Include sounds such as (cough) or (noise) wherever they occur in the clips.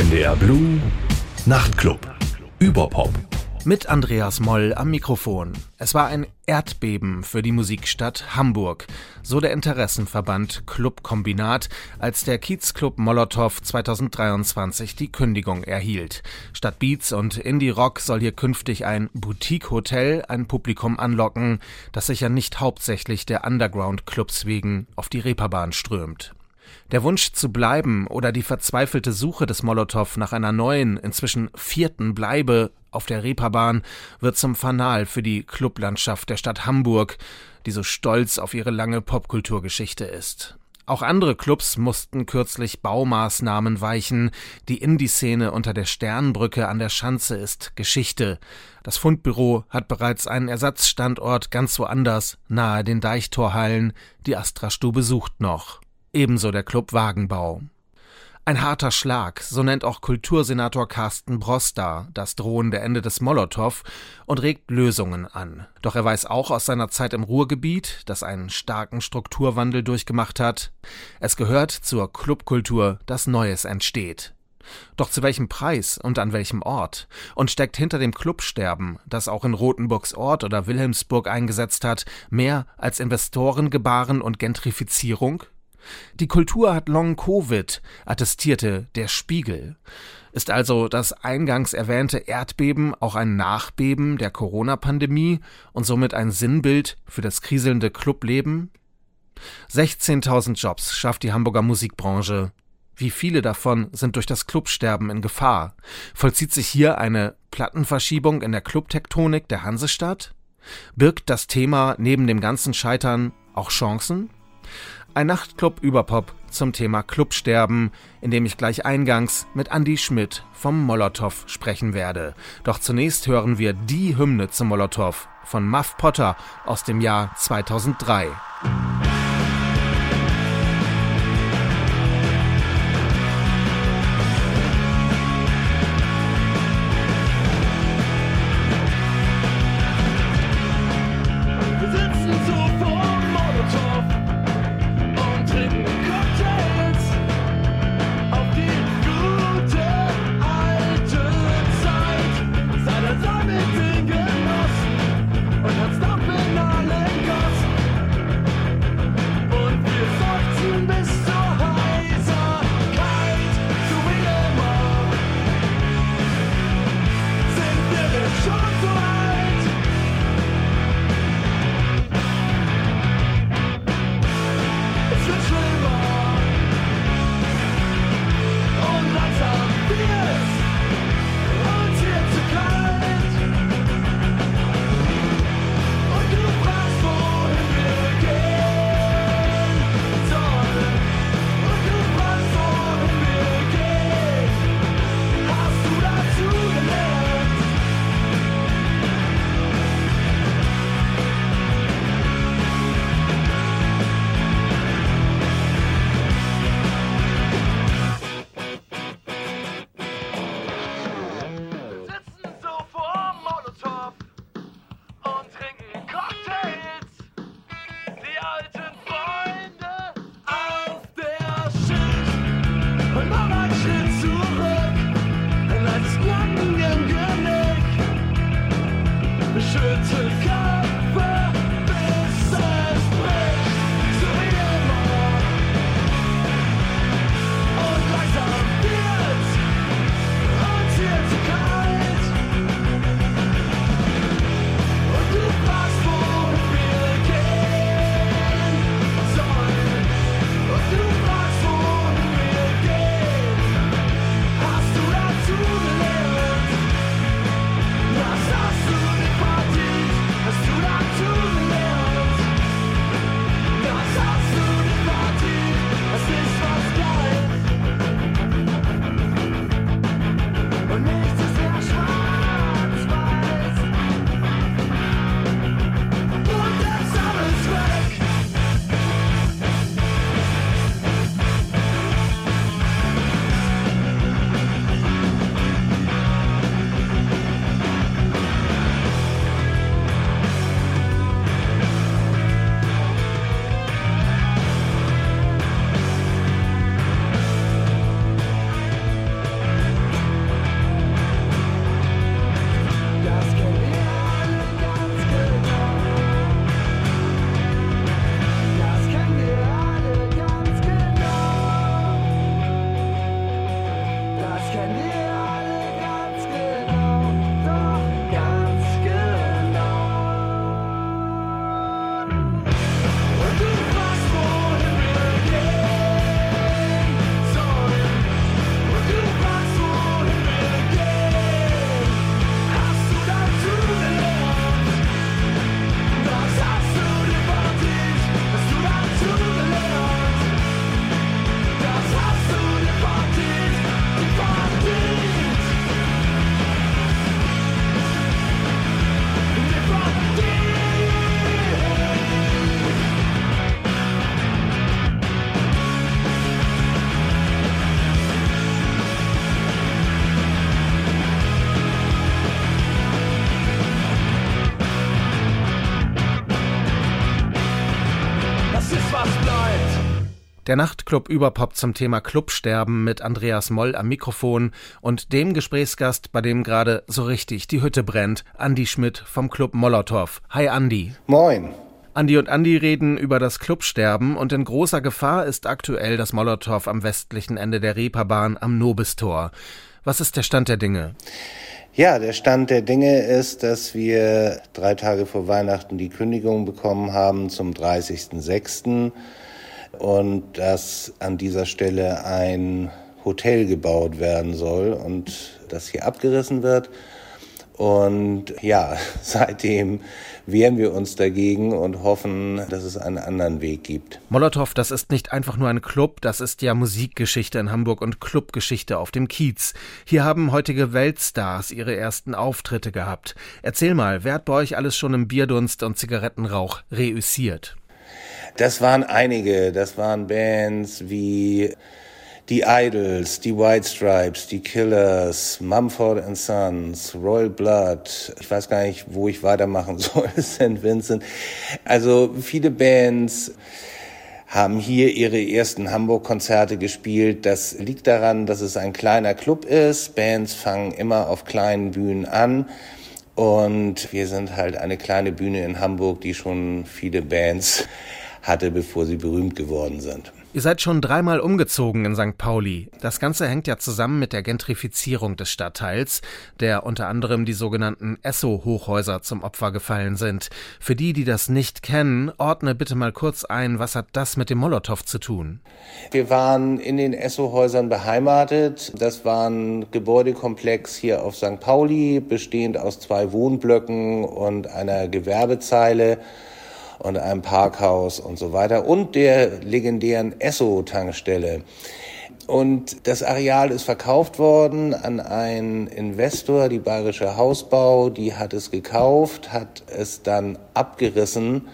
NDR Blue Nachtclub. Überpop. Mit Andreas Moll am Mikrofon. Es war ein Erdbeben für die Musikstadt Hamburg, so der Interessenverband Clubkombinat, als der Kiezclub Molotow 2023 die Kündigung erhielt. Statt Beats und Indie-Rock soll hier künftig ein Boutique-Hotel ein Publikum anlocken, das sich ja nicht hauptsächlich der Underground-Clubs wegen auf die Reeperbahn strömt. Der Wunsch zu bleiben oder die verzweifelte Suche des Molotow nach einer neuen, inzwischen vierten Bleibe auf der Reeperbahn wird zum Fanal für die Clublandschaft der Stadt Hamburg, die so stolz auf ihre lange Popkulturgeschichte ist. Auch andere Clubs mussten kürzlich Baumaßnahmen weichen. Die Indie-Szene unter der Sternbrücke an der Schanze ist Geschichte. Das Fundbüro hat bereits einen Ersatzstandort ganz woanders, nahe den Deichtorhallen. Die Astra-Stube sucht noch. Ebenso der Club Wagenbau. Ein harter Schlag, so nennt auch Kultursenator Carsten Broster das drohende Ende des Molotow und regt Lösungen an. Doch er weiß auch aus seiner Zeit im Ruhrgebiet, das einen starken Strukturwandel durchgemacht hat, es gehört zur Clubkultur, dass Neues entsteht. Doch zu welchem Preis und an welchem Ort? Und steckt hinter dem Clubsterben, das auch in Rothenburgs Ort oder Wilhelmsburg eingesetzt hat, mehr als Investorengebaren und Gentrifizierung? Die Kultur hat Long Covid, attestierte der Spiegel. Ist also das eingangs erwähnte Erdbeben auch ein Nachbeben der Corona-Pandemie und somit ein Sinnbild für das kriselnde Clubleben? 16.000 Jobs schafft die Hamburger Musikbranche. Wie viele davon sind durch das Clubsterben in Gefahr? Vollzieht sich hier eine Plattenverschiebung in der Clubtektonik der Hansestadt? Birgt das Thema neben dem ganzen Scheitern auch Chancen? Ein Nachtclub über Pop zum Thema Clubsterben, in dem ich gleich eingangs mit Andy Schmidt vom Molotow sprechen werde. Doch zunächst hören wir die Hymne zum Molotow von Muff Potter aus dem Jahr 2003. Der Nachtclub Überpop zum Thema Clubsterben mit Andreas Moll am Mikrofon und dem Gesprächsgast, bei dem gerade so richtig die Hütte brennt, Andi Schmidt vom Club Molotow. Hi Andi. Moin. Andi und Andi reden über das Clubsterben und in großer Gefahr ist aktuell das Molotow am westlichen Ende der Reeperbahn am Nobistor. Was ist der Stand der Dinge? Ja, der Stand der Dinge ist, dass wir drei Tage vor Weihnachten die Kündigung bekommen haben zum 30.06 und dass an dieser Stelle ein Hotel gebaut werden soll und das hier abgerissen wird. Und ja, (laughs) seitdem wehren wir uns dagegen und hoffen, dass es einen anderen Weg gibt. Molotow, das ist nicht einfach nur ein Club, das ist ja Musikgeschichte in Hamburg und Clubgeschichte auf dem Kiez. Hier haben heutige Weltstars ihre ersten Auftritte gehabt. Erzähl mal, wer hat bei euch alles schon im Bierdunst und Zigarettenrauch reüssiert? Das waren einige. Das waren Bands wie die Idols, die White Stripes, die Killers, Mumford and Sons, Royal Blood. Ich weiß gar nicht, wo ich weitermachen (laughs) soll. St. Vincent. Also viele Bands haben hier ihre ersten Hamburg-Konzerte gespielt. Das liegt daran, dass es ein kleiner Club ist. Bands fangen immer auf kleinen Bühnen an. Und wir sind halt eine kleine Bühne in Hamburg, die schon viele Bands hatte, bevor sie berühmt geworden sind. Ihr seid schon dreimal umgezogen in St. Pauli. Das Ganze hängt ja zusammen mit der Gentrifizierung des Stadtteils, der unter anderem die sogenannten Esso-Hochhäuser zum Opfer gefallen sind. Für die, die das nicht kennen, ordne bitte mal kurz ein, was hat das mit dem Molotow zu tun? Wir waren in den Esso-Häusern beheimatet. Das war ein Gebäudekomplex hier auf St. Pauli, bestehend aus zwei Wohnblöcken und einer Gewerbezeile und einem Parkhaus und so weiter und der legendären Esso-Tankstelle. Und das Areal ist verkauft worden an einen Investor, die Bayerische Hausbau, die hat es gekauft, hat es dann abgerissen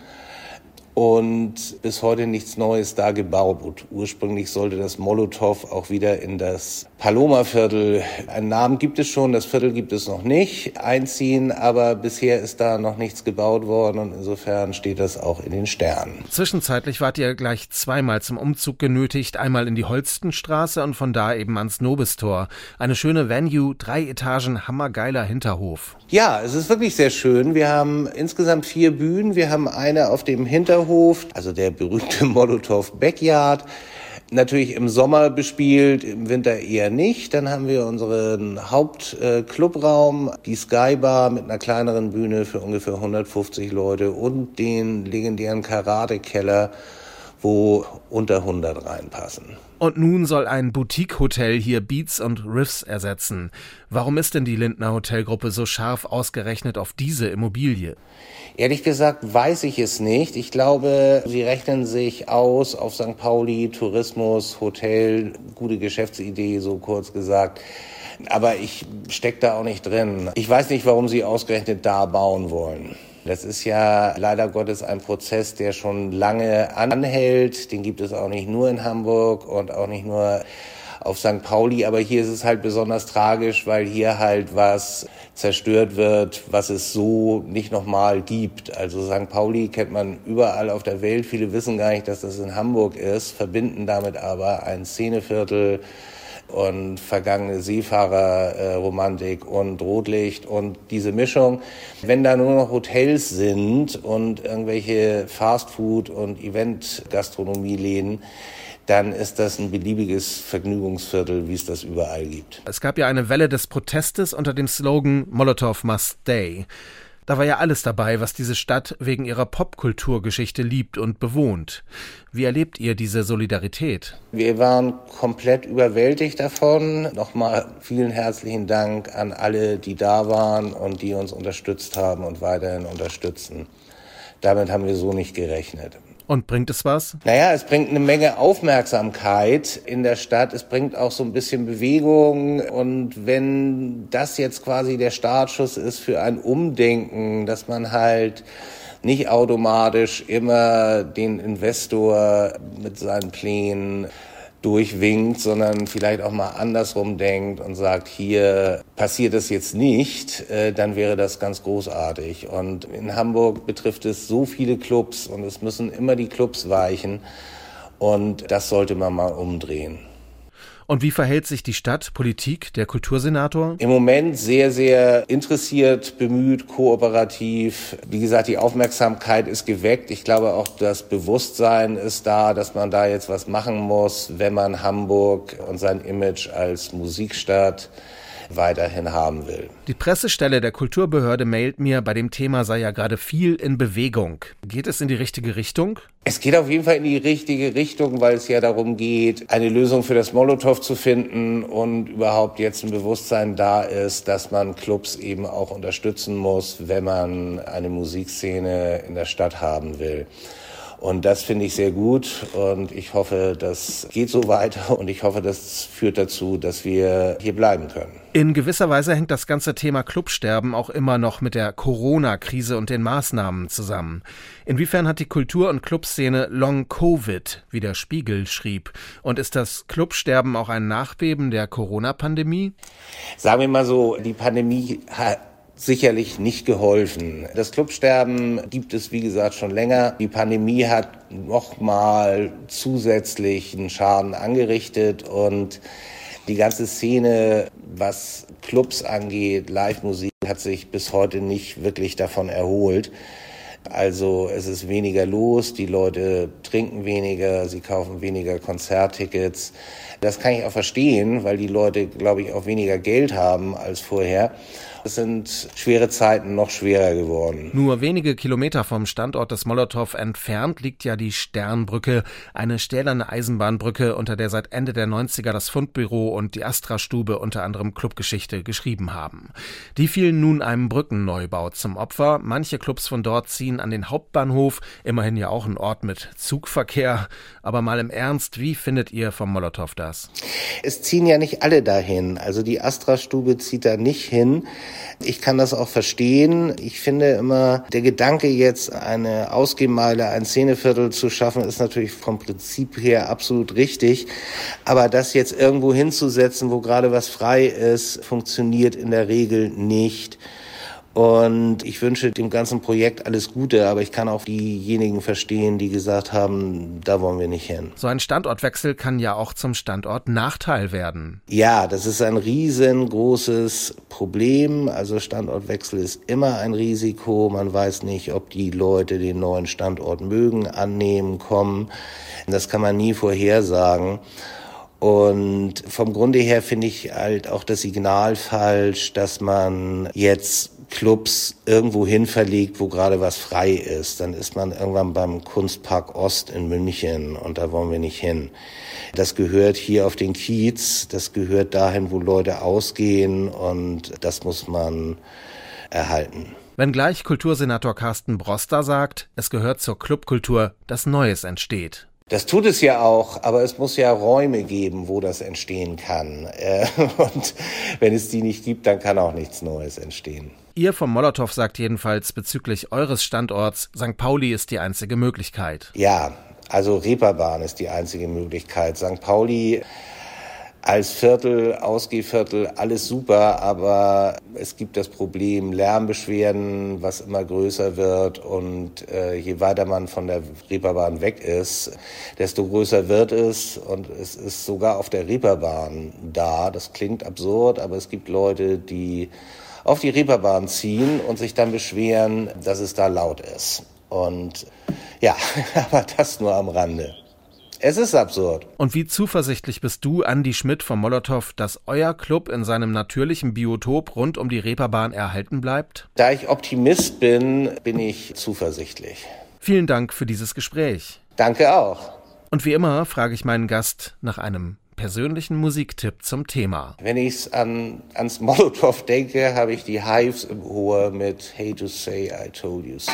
und bis heute nichts Neues da gebaut. Ursprünglich sollte das Molotow auch wieder in das Paloma-Viertel, einen Namen gibt es schon, das Viertel gibt es noch nicht, einziehen, aber bisher ist da noch nichts gebaut worden und insofern steht das auch in den Sternen. Zwischenzeitlich wart ihr gleich zweimal zum Umzug genötigt, einmal in die Holstenstraße und von da eben ans Nobistor. Eine schöne Venue, drei Etagen, hammergeiler Hinterhof. Ja, es ist wirklich sehr schön. Wir haben insgesamt vier Bühnen. Wir haben eine auf dem Hinterhof Hinterhof, also der berühmte (laughs) Molotow Backyard. Natürlich im Sommer bespielt, im Winter eher nicht. Dann haben wir unseren Hauptclubraum, äh, die Skybar mit einer kleineren Bühne für ungefähr 150 Leute und den legendären Karate-Keller, wo unter 100 reinpassen. Und nun soll ein Boutique-Hotel hier Beats und Riffs ersetzen. Warum ist denn die Lindner Hotelgruppe so scharf ausgerechnet auf diese Immobilie? Ehrlich gesagt weiß ich es nicht. Ich glaube, sie rechnen sich aus auf St. Pauli, Tourismus, Hotel, gute Geschäftsidee, so kurz gesagt. Aber ich stecke da auch nicht drin. Ich weiß nicht, warum sie ausgerechnet da bauen wollen. Das ist ja leider Gottes ein Prozess, der schon lange anhält. Den gibt es auch nicht nur in Hamburg und auch nicht nur auf St. Pauli, aber hier ist es halt besonders tragisch, weil hier halt was zerstört wird, was es so nicht nochmal gibt. Also St. Pauli kennt man überall auf der Welt. Viele wissen gar nicht, dass das in Hamburg ist, verbinden damit aber ein Szeneviertel, und vergangene Seefahrerromantik äh, und Rotlicht und diese Mischung. Wenn da nur noch Hotels sind und irgendwelche Fastfood- und Event-Gastronomieläden, dann ist das ein beliebiges Vergnügungsviertel, wie es das überall gibt. Es gab ja eine Welle des Protestes unter dem Slogan Molotow must stay. Da war ja alles dabei, was diese Stadt wegen ihrer Popkulturgeschichte liebt und bewohnt. Wie erlebt ihr diese Solidarität? Wir waren komplett überwältigt davon. Nochmal vielen herzlichen Dank an alle, die da waren und die uns unterstützt haben und weiterhin unterstützen. Damit haben wir so nicht gerechnet. Und bringt es was? Naja, es bringt eine Menge Aufmerksamkeit in der Stadt. Es bringt auch so ein bisschen Bewegung. Und wenn das jetzt quasi der Startschuss ist für ein Umdenken, dass man halt nicht automatisch immer den Investor mit seinen Plänen durchwinkt, sondern vielleicht auch mal andersrum denkt und sagt, hier passiert es jetzt nicht, äh, dann wäre das ganz großartig. Und in Hamburg betrifft es so viele Clubs und es müssen immer die Clubs weichen und das sollte man mal umdrehen. Und wie verhält sich die Stadt, Politik, der Kultursenator? Im Moment sehr, sehr interessiert, bemüht, kooperativ. Wie gesagt, die Aufmerksamkeit ist geweckt. Ich glaube auch, das Bewusstsein ist da, dass man da jetzt was machen muss, wenn man Hamburg und sein Image als Musikstadt weiterhin haben will. Die Pressestelle der Kulturbehörde mailt mir, bei dem Thema sei ja gerade viel in Bewegung. Geht es in die richtige Richtung? Es geht auf jeden Fall in die richtige Richtung, weil es ja darum geht, eine Lösung für das Molotow zu finden und überhaupt jetzt ein Bewusstsein da ist, dass man Clubs eben auch unterstützen muss, wenn man eine Musikszene in der Stadt haben will. Und das finde ich sehr gut und ich hoffe, das geht so weiter (laughs) und ich hoffe, das führt dazu, dass wir hier bleiben können. In gewisser Weise hängt das ganze Thema Clubsterben auch immer noch mit der Corona-Krise und den Maßnahmen zusammen. Inwiefern hat die Kultur- und Clubszene Long Covid, wie der Spiegel schrieb? Und ist das Clubsterben auch ein Nachbeben der Corona-Pandemie? Sagen wir mal so, die Pandemie hat sicherlich nicht geholfen. Das Clubsterben gibt es, wie gesagt, schon länger. Die Pandemie hat nochmal zusätzlichen Schaden angerichtet und die ganze Szene, was Clubs angeht, Live-Musik, hat sich bis heute nicht wirklich davon erholt. Also es ist weniger los, die Leute trinken weniger, sie kaufen weniger Konzerttickets. Das kann ich auch verstehen, weil die Leute, glaube ich, auch weniger Geld haben als vorher. Es sind schwere Zeiten noch schwerer geworden. Nur wenige Kilometer vom Standort des Molotow entfernt liegt ja die Sternbrücke, eine stählerne Eisenbahnbrücke, unter der seit Ende der 90er das Fundbüro und die Astra-Stube unter anderem Clubgeschichte geschrieben haben. Die fielen nun einem Brückenneubau zum Opfer. Manche Clubs von dort ziehen an den Hauptbahnhof, immerhin ja auch ein Ort mit Zugverkehr. Aber mal im Ernst, wie findet ihr vom Molotow das? Es ziehen ja nicht alle dahin. Also die Astra-Stube zieht da nicht hin. Ich kann das auch verstehen. Ich finde immer, der Gedanke jetzt eine Ausgehmeile, ein Szeneviertel zu schaffen, ist natürlich vom Prinzip her absolut richtig. Aber das jetzt irgendwo hinzusetzen, wo gerade was frei ist, funktioniert in der Regel nicht. Und ich wünsche dem ganzen Projekt alles Gute, aber ich kann auch diejenigen verstehen, die gesagt haben, da wollen wir nicht hin. So ein Standortwechsel kann ja auch zum Standort Nachteil werden. Ja, das ist ein riesengroßes Problem. Also Standortwechsel ist immer ein Risiko. Man weiß nicht, ob die Leute den neuen Standort mögen, annehmen, kommen. Das kann man nie vorhersagen. Und vom Grunde her finde ich halt auch das Signal falsch, dass man jetzt Clubs irgendwo hin verlegt, wo gerade was frei ist. Dann ist man irgendwann beim Kunstpark Ost in München und da wollen wir nicht hin. Das gehört hier auf den Kiez, das gehört dahin, wo Leute ausgehen und das muss man erhalten. Wenngleich Kultursenator Carsten Broster sagt, es gehört zur Clubkultur, dass Neues entsteht. Das tut es ja auch, aber es muss ja Räume geben, wo das entstehen kann. Äh, (laughs) und wenn es die nicht gibt, dann kann auch nichts Neues entstehen. Ihr vom Molotow sagt jedenfalls bezüglich eures Standorts, St. Pauli ist die einzige Möglichkeit. Ja, also Reeperbahn ist die einzige Möglichkeit. St. Pauli als Viertel, Ausgehviertel, alles super, aber es gibt das Problem Lärmbeschwerden, was immer größer wird und äh, je weiter man von der Reeperbahn weg ist, desto größer wird es und es ist sogar auf der Reeperbahn da. Das klingt absurd, aber es gibt Leute, die auf die Reeperbahn ziehen und sich dann beschweren, dass es da laut ist. Und ja, (laughs) aber das nur am Rande. Es ist absurd. Und wie zuversichtlich bist du, Andi Schmidt vom Molotow, dass euer Club in seinem natürlichen Biotop rund um die Reeperbahn erhalten bleibt? Da ich Optimist bin, bin ich zuversichtlich. Vielen Dank für dieses Gespräch. Danke auch. Und wie immer frage ich meinen Gast nach einem persönlichen Musiktipp zum Thema. Wenn ich an, ans Molotow denke, habe ich die Hives im Ohr mit Hey to Say I Told You So.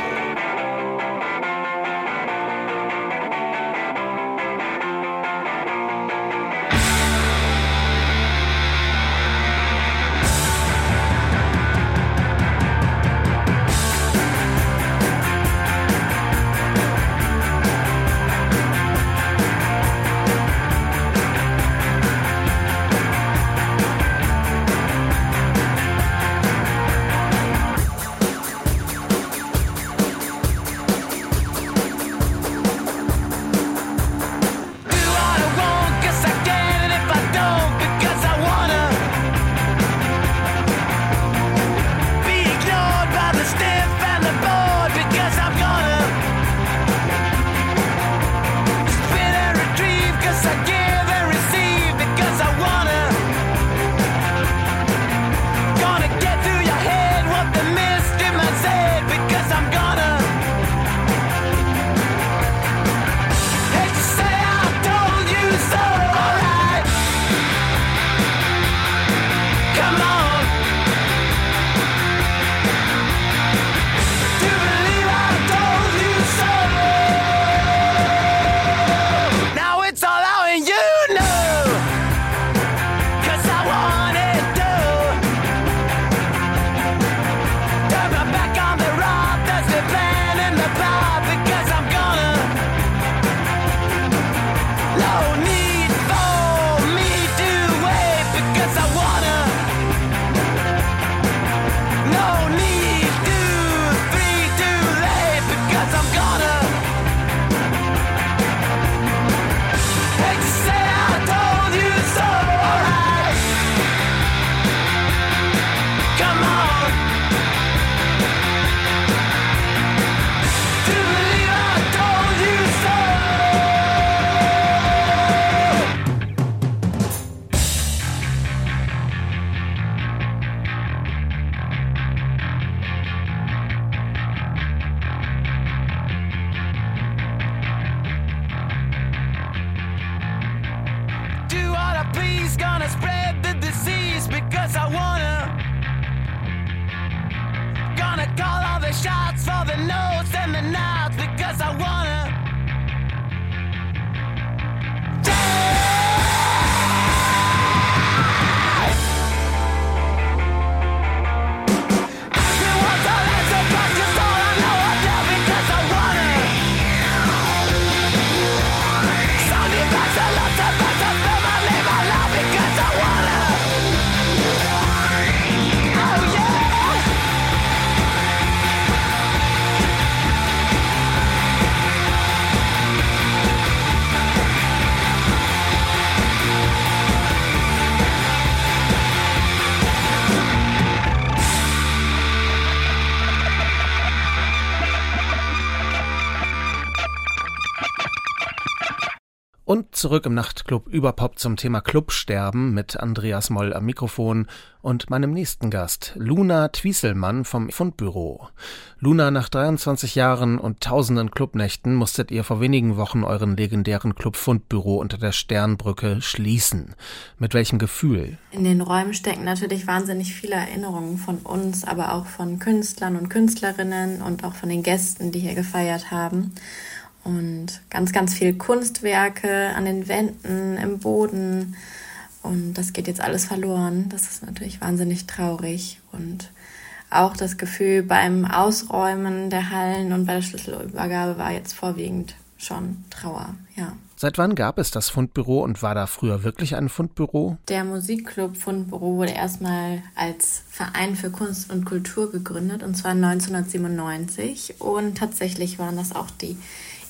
Und zurück im Nachtclub Überpop zum Thema Clubsterben mit Andreas Moll am Mikrofon und meinem nächsten Gast, Luna Twieselmann vom Fundbüro. Luna, nach 23 Jahren und tausenden Clubnächten musstet ihr vor wenigen Wochen euren legendären Club Fundbüro unter der Sternbrücke schließen. Mit welchem Gefühl? In den Räumen stecken natürlich wahnsinnig viele Erinnerungen von uns, aber auch von Künstlern und Künstlerinnen und auch von den Gästen, die hier gefeiert haben und ganz, ganz viel Kunstwerke an den Wänden, im Boden. Und das geht jetzt alles verloren. Das ist natürlich wahnsinnig traurig. Und auch das Gefühl beim Ausräumen der Hallen und bei der Schlüsselübergabe war jetzt vorwiegend schon Trauer, ja. Seit wann gab es das Fundbüro und war da früher wirklich ein Fundbüro? Der Musikclub Fundbüro wurde erstmal als Verein für Kunst und Kultur gegründet und zwar 1997 und tatsächlich waren das auch die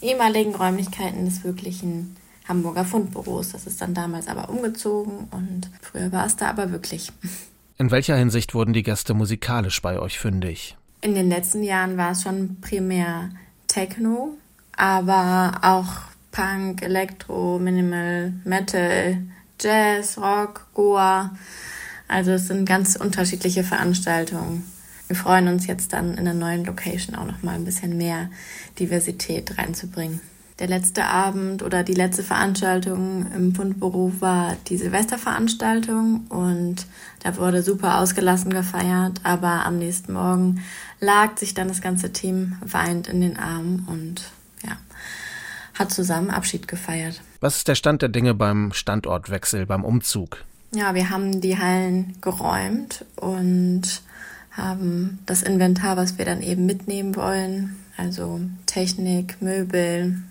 ehemaligen Räumlichkeiten des wirklichen Hamburger Fundbüros. Das ist dann damals aber umgezogen und früher war es da aber wirklich. (laughs) In welcher Hinsicht wurden die Gäste musikalisch bei euch fündig? In den letzten Jahren war es schon primär Techno, aber auch Punk, Elektro, Minimal, Metal, Jazz, Rock, Goa. Also es sind ganz unterschiedliche Veranstaltungen. Wir freuen uns jetzt dann in der neuen Location auch noch mal ein bisschen mehr Diversität reinzubringen. Der letzte Abend oder die letzte Veranstaltung im Fundbüro war die Silvesterveranstaltung und da wurde super ausgelassen gefeiert, aber am nächsten Morgen lag sich dann das ganze Team weint in den Armen und ja, hat zusammen Abschied gefeiert. Was ist der Stand der Dinge beim Standortwechsel, beim Umzug? Ja, wir haben die Hallen geräumt und haben das Inventar, was wir dann eben mitnehmen wollen, also Technik, Möbel,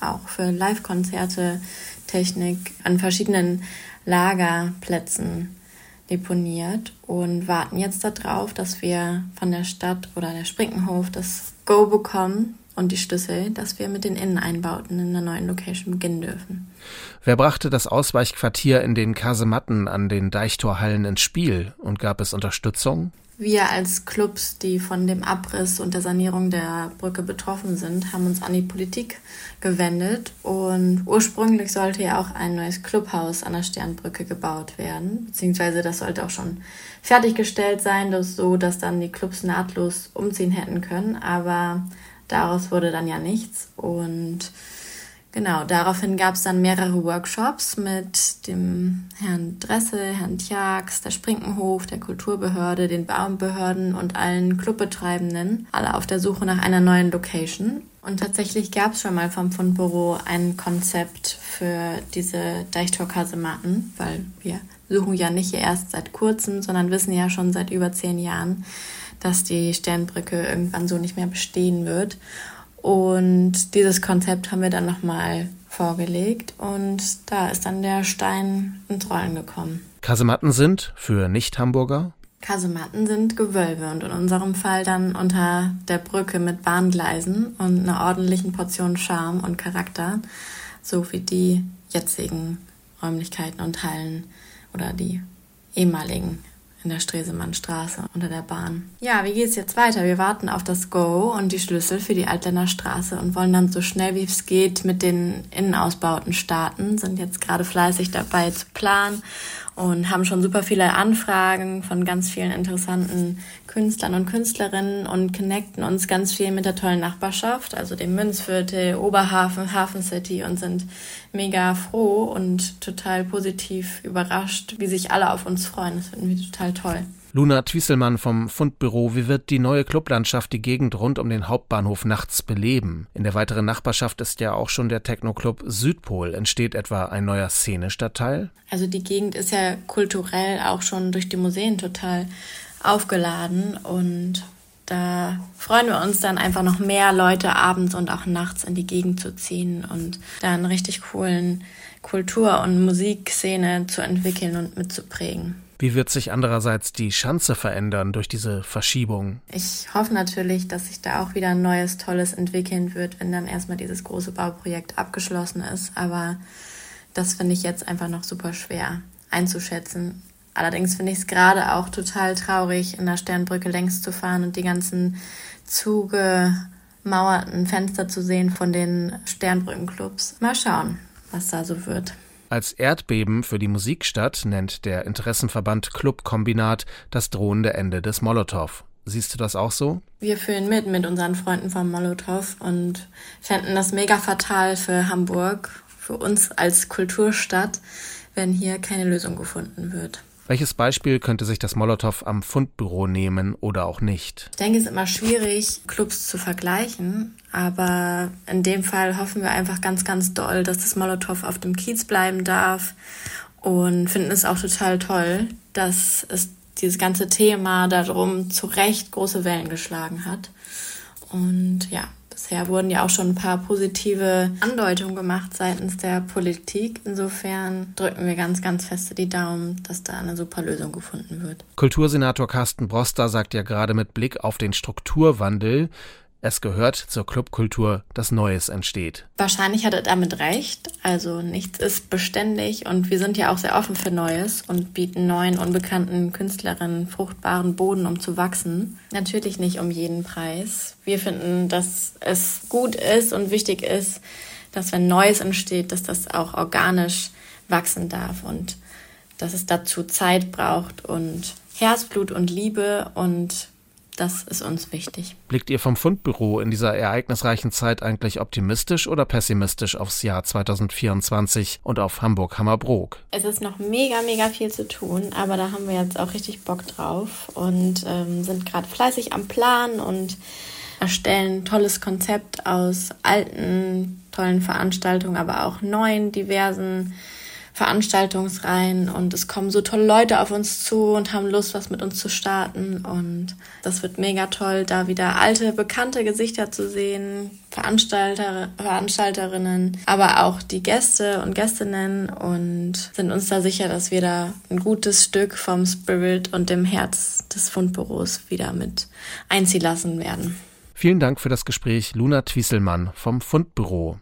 auch für Live-Konzerte, Technik an verschiedenen Lagerplätzen deponiert und warten jetzt darauf, dass wir von der Stadt oder der Sprinkenhof das Go bekommen und die Schlüssel, dass wir mit den Inneneinbauten in der neuen Location beginnen dürfen. Wer brachte das Ausweichquartier in den Kasematten an den Deichtorhallen ins Spiel und gab es Unterstützung? Wir als Clubs, die von dem Abriss und der Sanierung der Brücke betroffen sind, haben uns an die Politik gewendet. Und ursprünglich sollte ja auch ein neues Clubhaus an der Sternbrücke gebaut werden, beziehungsweise das sollte auch schon fertiggestellt sein, dass so dass dann die Clubs nahtlos umziehen hätten können, aber daraus wurde dann ja nichts. Und Genau, daraufhin gab es dann mehrere Workshops mit dem Herrn Dressel, Herrn Tjax, der Sprinkenhof, der Kulturbehörde, den Baumbehörden und allen Clubbetreibenden, alle auf der Suche nach einer neuen Location. Und tatsächlich gab es schon mal vom Fundbüro ein Konzept für diese Deichtorkasematten, weil wir suchen ja nicht erst seit kurzem, sondern wissen ja schon seit über zehn Jahren, dass die Sternbrücke irgendwann so nicht mehr bestehen wird. Und dieses Konzept haben wir dann nochmal vorgelegt und da ist dann der Stein ins Rollen gekommen. Kasematten sind für Nicht-Hamburger? Kasematten sind Gewölbe und in unserem Fall dann unter der Brücke mit Bahngleisen und einer ordentlichen Portion Charme und Charakter, so wie die jetzigen Räumlichkeiten und Hallen oder die ehemaligen in der Stresemannstraße unter der Bahn. Ja, wie geht's jetzt weiter? Wir warten auf das Go und die Schlüssel für die Altländer Straße und wollen dann so schnell wie es geht mit den Innenausbauten starten, sind jetzt gerade fleißig dabei zu planen und haben schon super viele Anfragen von ganz vielen interessanten Künstlern und Künstlerinnen und connecten uns ganz viel mit der tollen Nachbarschaft, also dem Münzviertel, Oberhafen, Hafen City und sind mega froh und total positiv überrascht, wie sich alle auf uns freuen. Das finden wir total toll. Luna Twieselmann vom Fundbüro, wie wird die neue Clublandschaft die Gegend rund um den Hauptbahnhof nachts beleben? In der weiteren Nachbarschaft ist ja auch schon der Techno-Club Südpol. Entsteht etwa ein neuer Szenestadtteil? Also die Gegend ist ja kulturell auch schon durch die Museen total aufgeladen und da freuen wir uns dann einfach noch mehr Leute abends und auch nachts in die Gegend zu ziehen und da einen richtig coolen Kultur- und Musikszene zu entwickeln und mitzuprägen. Wie wird sich andererseits die Schanze verändern durch diese Verschiebung? Ich hoffe natürlich, dass sich da auch wieder ein neues, tolles entwickeln wird, wenn dann erstmal dieses große Bauprojekt abgeschlossen ist. Aber das finde ich jetzt einfach noch super schwer einzuschätzen. Allerdings finde ich es gerade auch total traurig, in der Sternbrücke längs zu fahren und die ganzen zugemauerten Fenster zu sehen von den Sternbrückenclubs. Mal schauen, was da so wird. Als Erdbeben für die Musikstadt nennt der Interessenverband Club Kombinat das drohende Ende des Molotow. Siehst du das auch so? Wir fühlen mit mit unseren Freunden vom Molotow und fänden das mega fatal für Hamburg, für uns als Kulturstadt, wenn hier keine Lösung gefunden wird. Welches Beispiel könnte sich das Molotow am Fundbüro nehmen oder auch nicht? Ich denke, es ist immer schwierig, Clubs zu vergleichen, aber in dem Fall hoffen wir einfach ganz, ganz doll, dass das Molotow auf dem Kiez bleiben darf und finden es auch total toll, dass es dieses ganze Thema darum zu Recht große Wellen geschlagen hat. Und ja, Bisher wurden ja auch schon ein paar positive Andeutungen gemacht seitens der Politik. Insofern drücken wir ganz, ganz feste die Daumen, dass da eine super Lösung gefunden wird. Kultursenator Carsten Broster sagt ja gerade mit Blick auf den Strukturwandel, es gehört zur Clubkultur, dass Neues entsteht. Wahrscheinlich hat er damit recht. Also nichts ist beständig und wir sind ja auch sehr offen für Neues und bieten neuen, unbekannten Künstlerinnen fruchtbaren Boden, um zu wachsen. Natürlich nicht um jeden Preis. Wir finden, dass es gut ist und wichtig ist, dass wenn Neues entsteht, dass das auch organisch wachsen darf und dass es dazu Zeit braucht und Herzblut und Liebe und das ist uns wichtig. Blickt ihr vom Fundbüro in dieser ereignisreichen Zeit eigentlich optimistisch oder pessimistisch aufs Jahr 2024 und auf Hamburg-Hammerbrook? Es ist noch mega, mega viel zu tun, aber da haben wir jetzt auch richtig Bock drauf und ähm, sind gerade fleißig am Plan und erstellen ein tolles Konzept aus alten, tollen Veranstaltungen, aber auch neuen, diversen Veranstaltungsreihen und es kommen so tolle Leute auf uns zu und haben Lust, was mit uns zu starten und das wird mega toll, da wieder alte, bekannte Gesichter zu sehen, Veranstalter, Veranstalterinnen, aber auch die Gäste und Gästinnen und sind uns da sicher, dass wir da ein gutes Stück vom Spirit und dem Herz des Fundbüros wieder mit einziehen lassen werden. Vielen Dank für das Gespräch, Luna Twieselmann vom Fundbüro.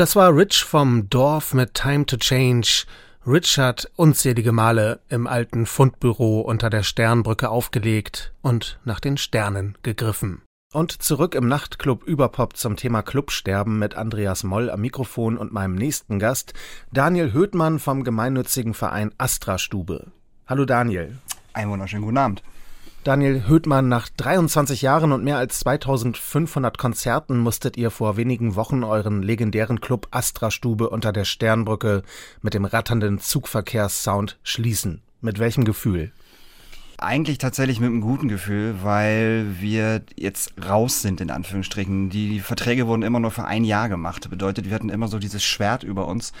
Und das war Rich vom Dorf mit Time to Change. Rich hat unzählige Male im alten Fundbüro unter der Sternbrücke aufgelegt und nach den Sternen gegriffen. Und zurück im Nachtclub Überpop zum Thema Clubsterben mit Andreas Moll am Mikrofon und meinem nächsten Gast, Daniel Höthmann vom gemeinnützigen Verein Astra Stube. Hallo Daniel. Einen wunderschönen guten Abend. Daniel Höthmann, nach 23 Jahren und mehr als 2500 Konzerten musstet ihr vor wenigen Wochen euren legendären Club Astra Stube unter der Sternbrücke mit dem ratternden Zugverkehrssound schließen. Mit welchem Gefühl? Eigentlich tatsächlich mit einem guten Gefühl, weil wir jetzt raus sind, in Anführungsstrichen. Die Verträge wurden immer nur für ein Jahr gemacht. Bedeutet, wir hatten immer so dieses Schwert über uns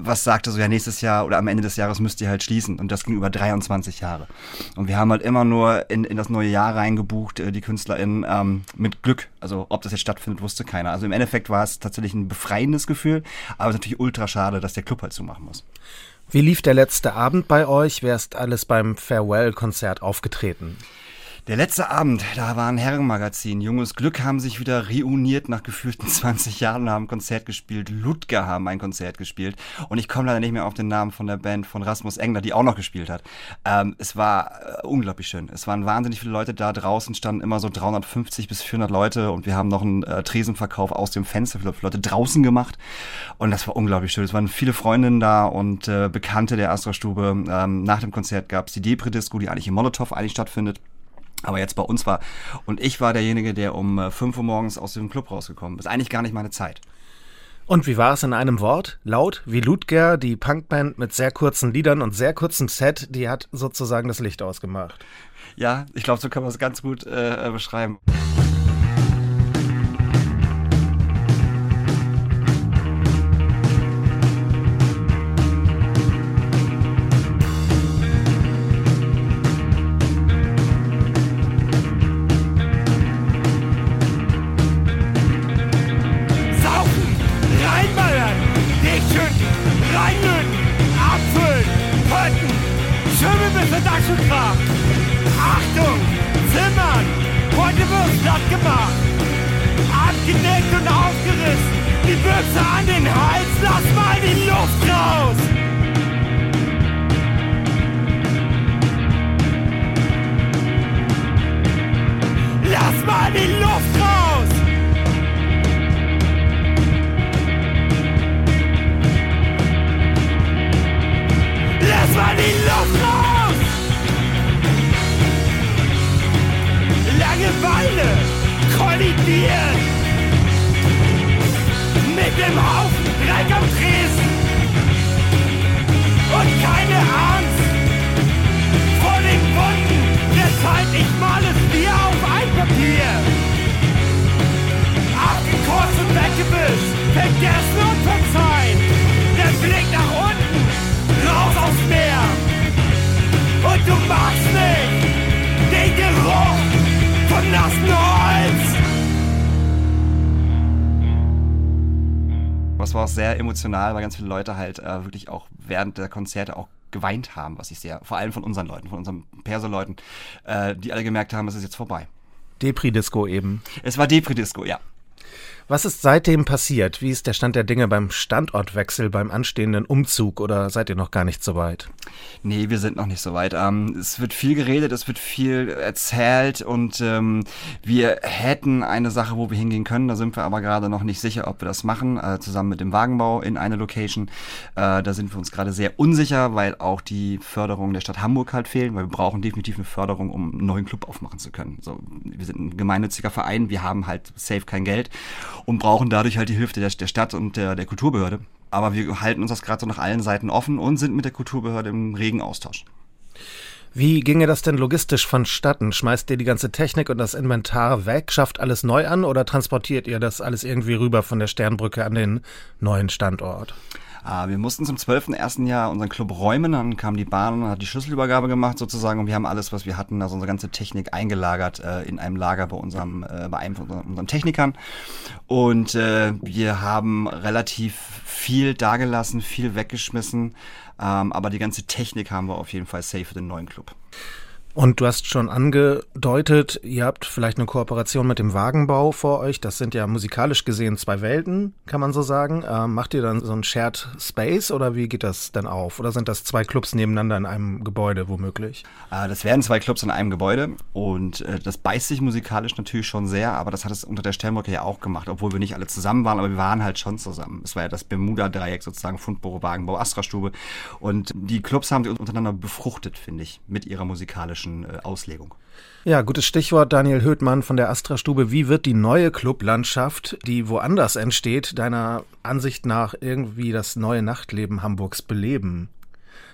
was sagte so, ja, nächstes Jahr oder am Ende des Jahres müsst ihr halt schließen. Und das ging über 23 Jahre. Und wir haben halt immer nur in, in das neue Jahr reingebucht, äh, die KünstlerInnen, ähm, mit Glück. Also ob das jetzt stattfindet, wusste keiner. Also im Endeffekt war es tatsächlich ein befreiendes Gefühl, aber es ist natürlich ultra schade, dass der Club halt zumachen muss. Wie lief der letzte Abend bei euch? Wer ist alles beim Farewell-Konzert aufgetreten? Der letzte Abend, da war ein Herrenmagazin. Junges Glück haben sich wieder reuniert nach gefühlten (laughs) 20 Jahren und haben ein Konzert gespielt. Ludger haben ein Konzert gespielt. Und ich komme leider nicht mehr auf den Namen von der Band von Rasmus Engler, die auch noch gespielt hat. Ähm, es war äh, unglaublich schön. Es waren wahnsinnig viele Leute da. Draußen standen immer so 350 bis 400 Leute und wir haben noch einen äh, Tresenverkauf aus dem Fenster für Leute draußen gemacht. Und das war unglaublich schön. Es waren viele Freundinnen da und äh, Bekannte der Astra-Stube. Ähm, nach dem Konzert gab es die Depri-Disco, die eigentlich in Molotow eigentlich stattfindet aber jetzt bei uns war. Und ich war derjenige, der um 5 äh, Uhr morgens aus dem Club rausgekommen ist. Eigentlich gar nicht meine Zeit. Und wie war es in einem Wort? Laut wie Ludger, die Punkband mit sehr kurzen Liedern und sehr kurzem Set, die hat sozusagen das Licht ausgemacht. Ja, ich glaube, so kann man es ganz gut äh, beschreiben. Body sehr emotional, weil ganz viele Leute halt äh, wirklich auch während der Konzerte auch geweint haben, was ich sehr, vor allem von unseren Leuten, von unseren Perso-Leuten, äh, die alle gemerkt haben, es ist jetzt vorbei. Depri-Disco eben. Es war Depri-Disco, ja. Was ist seitdem passiert? Wie ist der Stand der Dinge beim Standortwechsel, beim anstehenden Umzug oder seid ihr noch gar nicht so weit? Nee, wir sind noch nicht so weit. Ähm, es wird viel geredet, es wird viel erzählt und ähm, wir hätten eine Sache, wo wir hingehen können. Da sind wir aber gerade noch nicht sicher, ob wir das machen, äh, zusammen mit dem Wagenbau in eine Location. Äh, da sind wir uns gerade sehr unsicher, weil auch die Förderung der Stadt Hamburg halt fehlen, weil wir brauchen definitiv eine Förderung, um einen neuen Club aufmachen zu können. So, wir sind ein gemeinnütziger Verein, wir haben halt safe kein Geld und brauchen dadurch halt die Hilfe der, der Stadt und der, der Kulturbehörde. Aber wir halten uns das gerade so nach allen Seiten offen und sind mit der Kulturbehörde im regen Austausch. Wie ginge das denn logistisch vonstatten? Schmeißt ihr die ganze Technik und das Inventar weg, schafft alles neu an oder transportiert ihr das alles irgendwie rüber von der Sternbrücke an den neuen Standort? Äh, wir mussten zum 12. Jahr unseren Club räumen, dann kam die Bahn und hat die Schlüsselübergabe gemacht sozusagen und wir haben alles, was wir hatten, also unsere ganze Technik eingelagert äh, in einem Lager bei unserem, äh, bei einem von unseren Technikern und äh, wir haben relativ viel dagelassen, viel weggeschmissen, ähm, aber die ganze Technik haben wir auf jeden Fall safe für den neuen Club. Und du hast schon angedeutet, ihr habt vielleicht eine Kooperation mit dem Wagenbau vor euch. Das sind ja musikalisch gesehen zwei Welten, kann man so sagen. Ähm, macht ihr dann so ein Shared Space oder wie geht das dann auf? Oder sind das zwei Clubs nebeneinander in einem Gebäude womöglich? Äh, das werden zwei Clubs in einem Gebäude und äh, das beißt sich musikalisch natürlich schon sehr, aber das hat es unter der Sternbrücke ja auch gemacht, obwohl wir nicht alle zusammen waren, aber wir waren halt schon zusammen. Es war ja das Bermuda-Dreieck sozusagen, Fundbüro, Wagenbau, Astra-Stube und die Clubs haben sich untereinander befruchtet, finde ich, mit ihrer musikalischen musikalischen äh, Auslegung. Ja, gutes Stichwort, Daniel Höhtmann von der Astra-Stube. Wie wird die neue Clublandschaft, die woanders entsteht, deiner Ansicht nach irgendwie das neue Nachtleben Hamburgs beleben?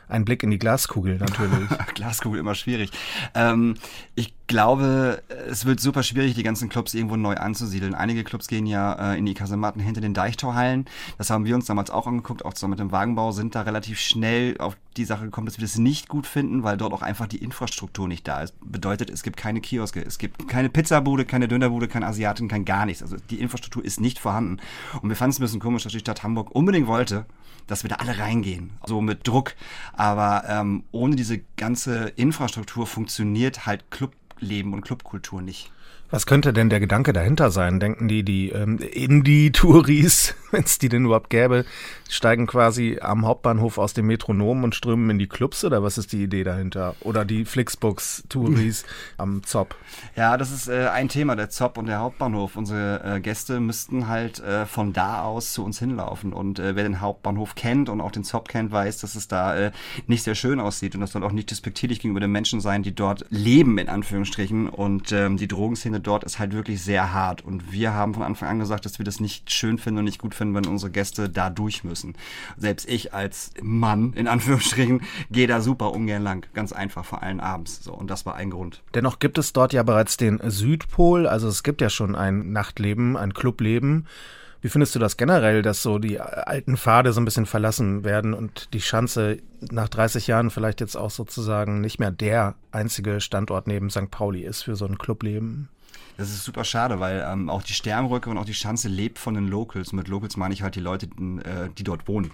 Ein Blick in die Glaskugel natürlich. (laughs) Glaskugel immer schwierig. Ähm, ich glaube, es wird super schwierig, die ganzen Clubs irgendwo neu anzusiedeln. Einige Clubs gehen ja äh, in die Kasematten hinter den Deichtorhallen. Das haben wir uns damals auch angeguckt, auch zusammen mit dem Wagenbau, sind da relativ schnell auf die Sache gekommen, dass wir das nicht gut finden, weil dort auch einfach die Infrastruktur nicht da ist. Bedeutet, es gibt keine Kioske, es gibt keine Pizzabude, keine Dönerbude, kein Asiaten, kein gar nichts. Also die Infrastruktur ist nicht vorhanden. Und wir fanden es ein bisschen komisch, dass die Stadt Hamburg unbedingt wollte, dass wir da alle reingehen. So mit Druck. Aber ähm, ohne diese ganze Infrastruktur funktioniert halt Clubleben und Clubkultur nicht. Was könnte denn der Gedanke dahinter sein? Denken die, die ähm, Indie-Touris, (laughs) wenn es die denn überhaupt gäbe, steigen quasi am Hauptbahnhof aus dem Metronom und strömen in die Clubs oder was ist die Idee dahinter? Oder die Flixbus-Touris (laughs) am Zopp? Ja, das ist äh, ein Thema, der Zopp und der Hauptbahnhof. Unsere äh, Gäste müssten halt äh, von da aus zu uns hinlaufen. Und äh, wer den Hauptbahnhof kennt und auch den Zopp kennt, weiß, dass es da äh, nicht sehr schön aussieht und das soll auch nicht despektierlich gegenüber den Menschen sein, die dort leben, in Anführungsstrichen. Und ähm, die Drogenszene Szene dort ist halt wirklich sehr hart. Und wir haben von Anfang an gesagt, dass wir das nicht schön finden und nicht gut finden, wenn unsere Gäste da durch müssen. Selbst ich als Mann, in Anführungsstrichen, gehe da super ungern lang. Ganz einfach, vor allem abends. So, und das war ein Grund. Dennoch gibt es dort ja bereits den Südpol. Also es gibt ja schon ein Nachtleben, ein Clubleben. Wie findest du das generell, dass so die alten Pfade so ein bisschen verlassen werden und die Schanze nach 30 Jahren vielleicht jetzt auch sozusagen nicht mehr der einzige Standort neben St. Pauli ist für so ein Clubleben? Das ist super schade, weil ähm, auch die Sternbrücke und auch die Schanze lebt von den Locals. Mit Locals meine ich halt die Leute, äh, die dort wohnen.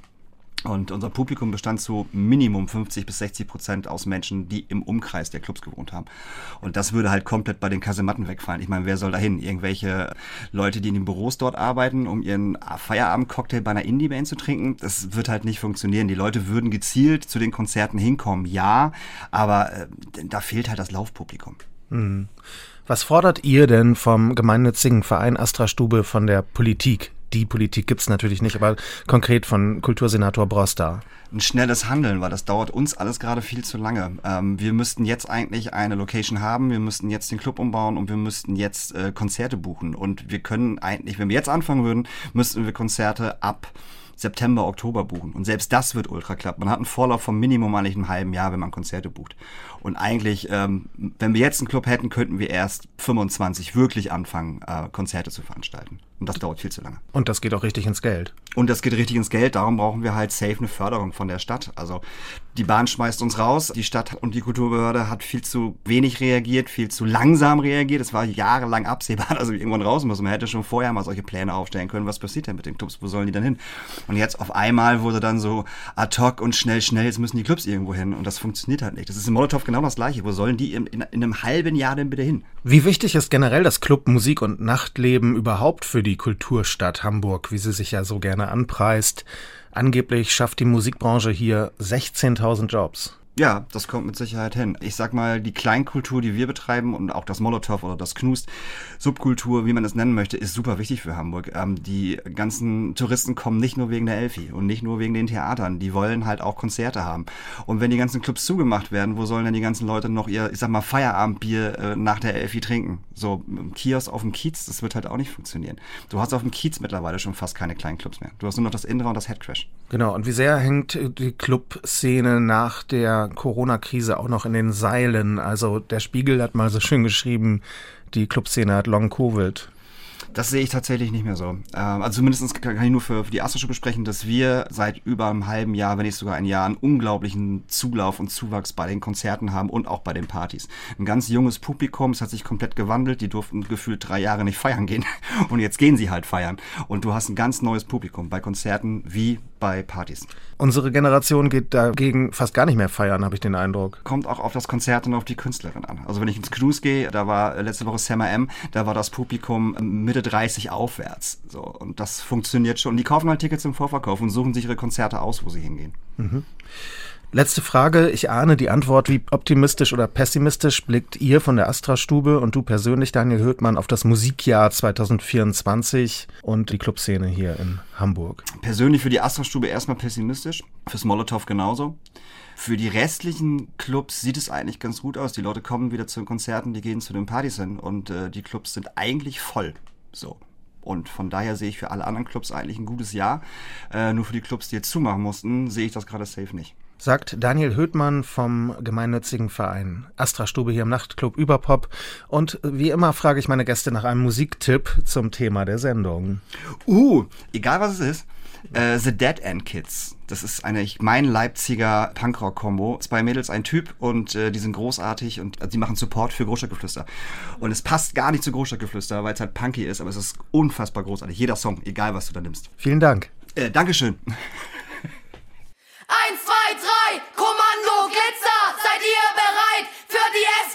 Und unser Publikum bestand zu Minimum 50 bis 60 Prozent aus Menschen, die im Umkreis der Clubs gewohnt haben. Und das würde halt komplett bei den Kasematten wegfallen. Ich meine, wer soll dahin? Irgendwelche Leute, die in den Büros dort arbeiten, um ihren Feierabendcocktail bei einer Indie-Band zu trinken? Das wird halt nicht funktionieren. Die Leute würden gezielt zu den Konzerten hinkommen, ja, aber äh, da fehlt halt das Laufpublikum. Mhm. Was fordert ihr denn vom gemeinnützigen Verein Astra Stube von der Politik? Die Politik gibt's natürlich nicht, aber konkret von Kultursenator Broster. Ein schnelles Handeln, weil das dauert uns alles gerade viel zu lange. Ähm, wir müssten jetzt eigentlich eine Location haben, wir müssten jetzt den Club umbauen und wir müssten jetzt äh, Konzerte buchen. Und wir können eigentlich, wenn wir jetzt anfangen würden, müssten wir Konzerte ab September, Oktober buchen. Und selbst das wird ultra klappen. Man hat einen Vorlauf vom Minimum eigentlich einem halben Jahr, wenn man Konzerte bucht. Und eigentlich, ähm, wenn wir jetzt einen Club hätten, könnten wir erst 25 wirklich anfangen, äh, Konzerte zu veranstalten. Und das dauert viel zu lange. Und das geht auch richtig ins Geld. Und das geht richtig ins Geld. Darum brauchen wir halt safe eine Förderung von der Stadt. Also die Bahn schmeißt uns raus. Die Stadt und die Kulturbehörde hat viel zu wenig reagiert, viel zu langsam reagiert. Es war jahrelang absehbar, (laughs) dass wir irgendwann raus müssen. Man hätte schon vorher mal solche Pläne aufstellen können. Was passiert denn mit den Clubs? Wo sollen die denn hin? Und jetzt auf einmal wurde dann so ad hoc und schnell, schnell, jetzt müssen die Clubs irgendwo hin. Und das funktioniert halt nicht. Das ist in Molotow genau das Gleiche. Wo sollen die in, in, in einem halben Jahr denn bitte hin? Wie wichtig ist generell das Club, Musik und Nachtleben überhaupt für die Kulturstadt Hamburg, wie sie sich ja so gerne anpreist? Angeblich schafft die Musikbranche hier 16.000 Jobs. Ja, das kommt mit Sicherheit hin. Ich sag mal, die Kleinkultur, die wir betreiben und auch das Molotow oder das Knust, Subkultur, wie man es nennen möchte, ist super wichtig für Hamburg. Ähm, die ganzen Touristen kommen nicht nur wegen der Elfi und nicht nur wegen den Theatern. Die wollen halt auch Konzerte haben. Und wenn die ganzen Clubs zugemacht werden, wo sollen denn die ganzen Leute noch ihr, ich sag mal, Feierabendbier äh, nach der Elfi trinken? So, Kiosk auf dem Kiez, das wird halt auch nicht funktionieren. Du hast auf dem Kiez mittlerweile schon fast keine kleinen Clubs mehr. Du hast nur noch das Indra und das Headcrash. Genau. Und wie sehr hängt die Clubszene nach der Corona-Krise auch noch in den Seilen. Also der Spiegel hat mal so schön geschrieben, die Clubszene hat Long Covid. Das sehe ich tatsächlich nicht mehr so. Ähm, also zumindest kann ich nur für, die Astroschule besprechen, dass wir seit über einem halben Jahr, wenn nicht sogar ein Jahr, einen unglaublichen Zulauf und Zuwachs bei den Konzerten haben und auch bei den Partys. Ein ganz junges Publikum, es hat sich komplett gewandelt, die durften gefühlt drei Jahre nicht feiern gehen (laughs) und jetzt gehen sie halt feiern. Und du hast ein ganz neues Publikum bei Konzerten wie bei Partys. Unsere Generation geht dagegen fast gar nicht mehr feiern, habe ich den Eindruck. Kommt auch auf das Konzert und auf die Künstlerin an. Also wenn ich ins Cruise gehe, da war letzte Woche Sammer M, da war das Publikum Mitte 30 aufwärts. So, und das funktioniert schon. Die kaufen halt Tickets im Vorverkauf und suchen sich ihre Konzerte aus, wo sie hingehen. Mhm. Letzte Frage. Ich ahne die Antwort. Wie optimistisch oder pessimistisch blickt ihr von der Astra-Stube und du persönlich, Daniel Höhtmann, auf das Musikjahr 2024 und die Clubszene hier in Hamburg? Persönlich für die Astra-Stube erstmal pessimistisch, fürs Molotow genauso. Für die restlichen Clubs sieht es eigentlich ganz gut aus. Die Leute kommen wieder zu den Konzerten, die gehen zu den Partys hin und äh, die Clubs sind eigentlich voll. So. Und von daher sehe ich für alle anderen Clubs eigentlich ein gutes Jahr. Äh, nur für die Clubs, die jetzt zumachen mussten, sehe ich das gerade safe nicht sagt Daniel Höhtmann vom gemeinnützigen Verein Astra Stube hier im Nachtclub Überpop. Und wie immer frage ich meine Gäste nach einem Musiktipp zum Thema der Sendung. Uh, egal was es ist. Uh, The Dead End Kids. Das ist eine, ich meine, Leipziger Punkrock-Kombo. Zwei Mädels, ein Typ und äh, die sind großartig und äh, die machen Support für Großstadtgeflüster. Und es passt gar nicht zu Großstadtgeflüster, weil es halt punky ist, aber es ist unfassbar großartig. Jeder Song, egal was du da nimmst. Vielen Dank. Äh, Dankeschön. Eins, zwei, drei, Kommando Glitzer, seid ihr bereit für die Eskalation?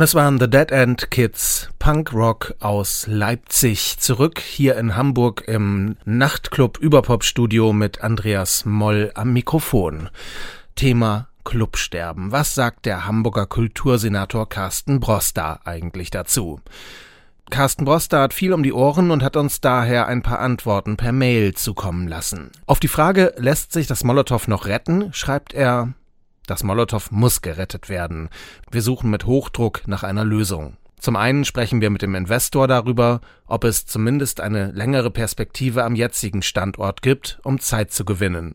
Und es waren The Dead End Kids, Punk Rock aus Leipzig. Zurück hier in Hamburg im Nachtclub Überpop Studio mit Andreas Moll am Mikrofon. Thema Clubsterben. Was sagt der Hamburger Kultursenator Carsten Broster eigentlich dazu? Carsten Broster hat viel um die Ohren und hat uns daher ein paar Antworten per Mail zukommen lassen. Auf die Frage, lässt sich das Molotow noch retten, schreibt er, das Molotow muss gerettet werden. Wir suchen mit Hochdruck nach einer Lösung. Zum einen sprechen wir mit dem Investor darüber, ob es zumindest eine längere Perspektive am jetzigen Standort gibt, um Zeit zu gewinnen.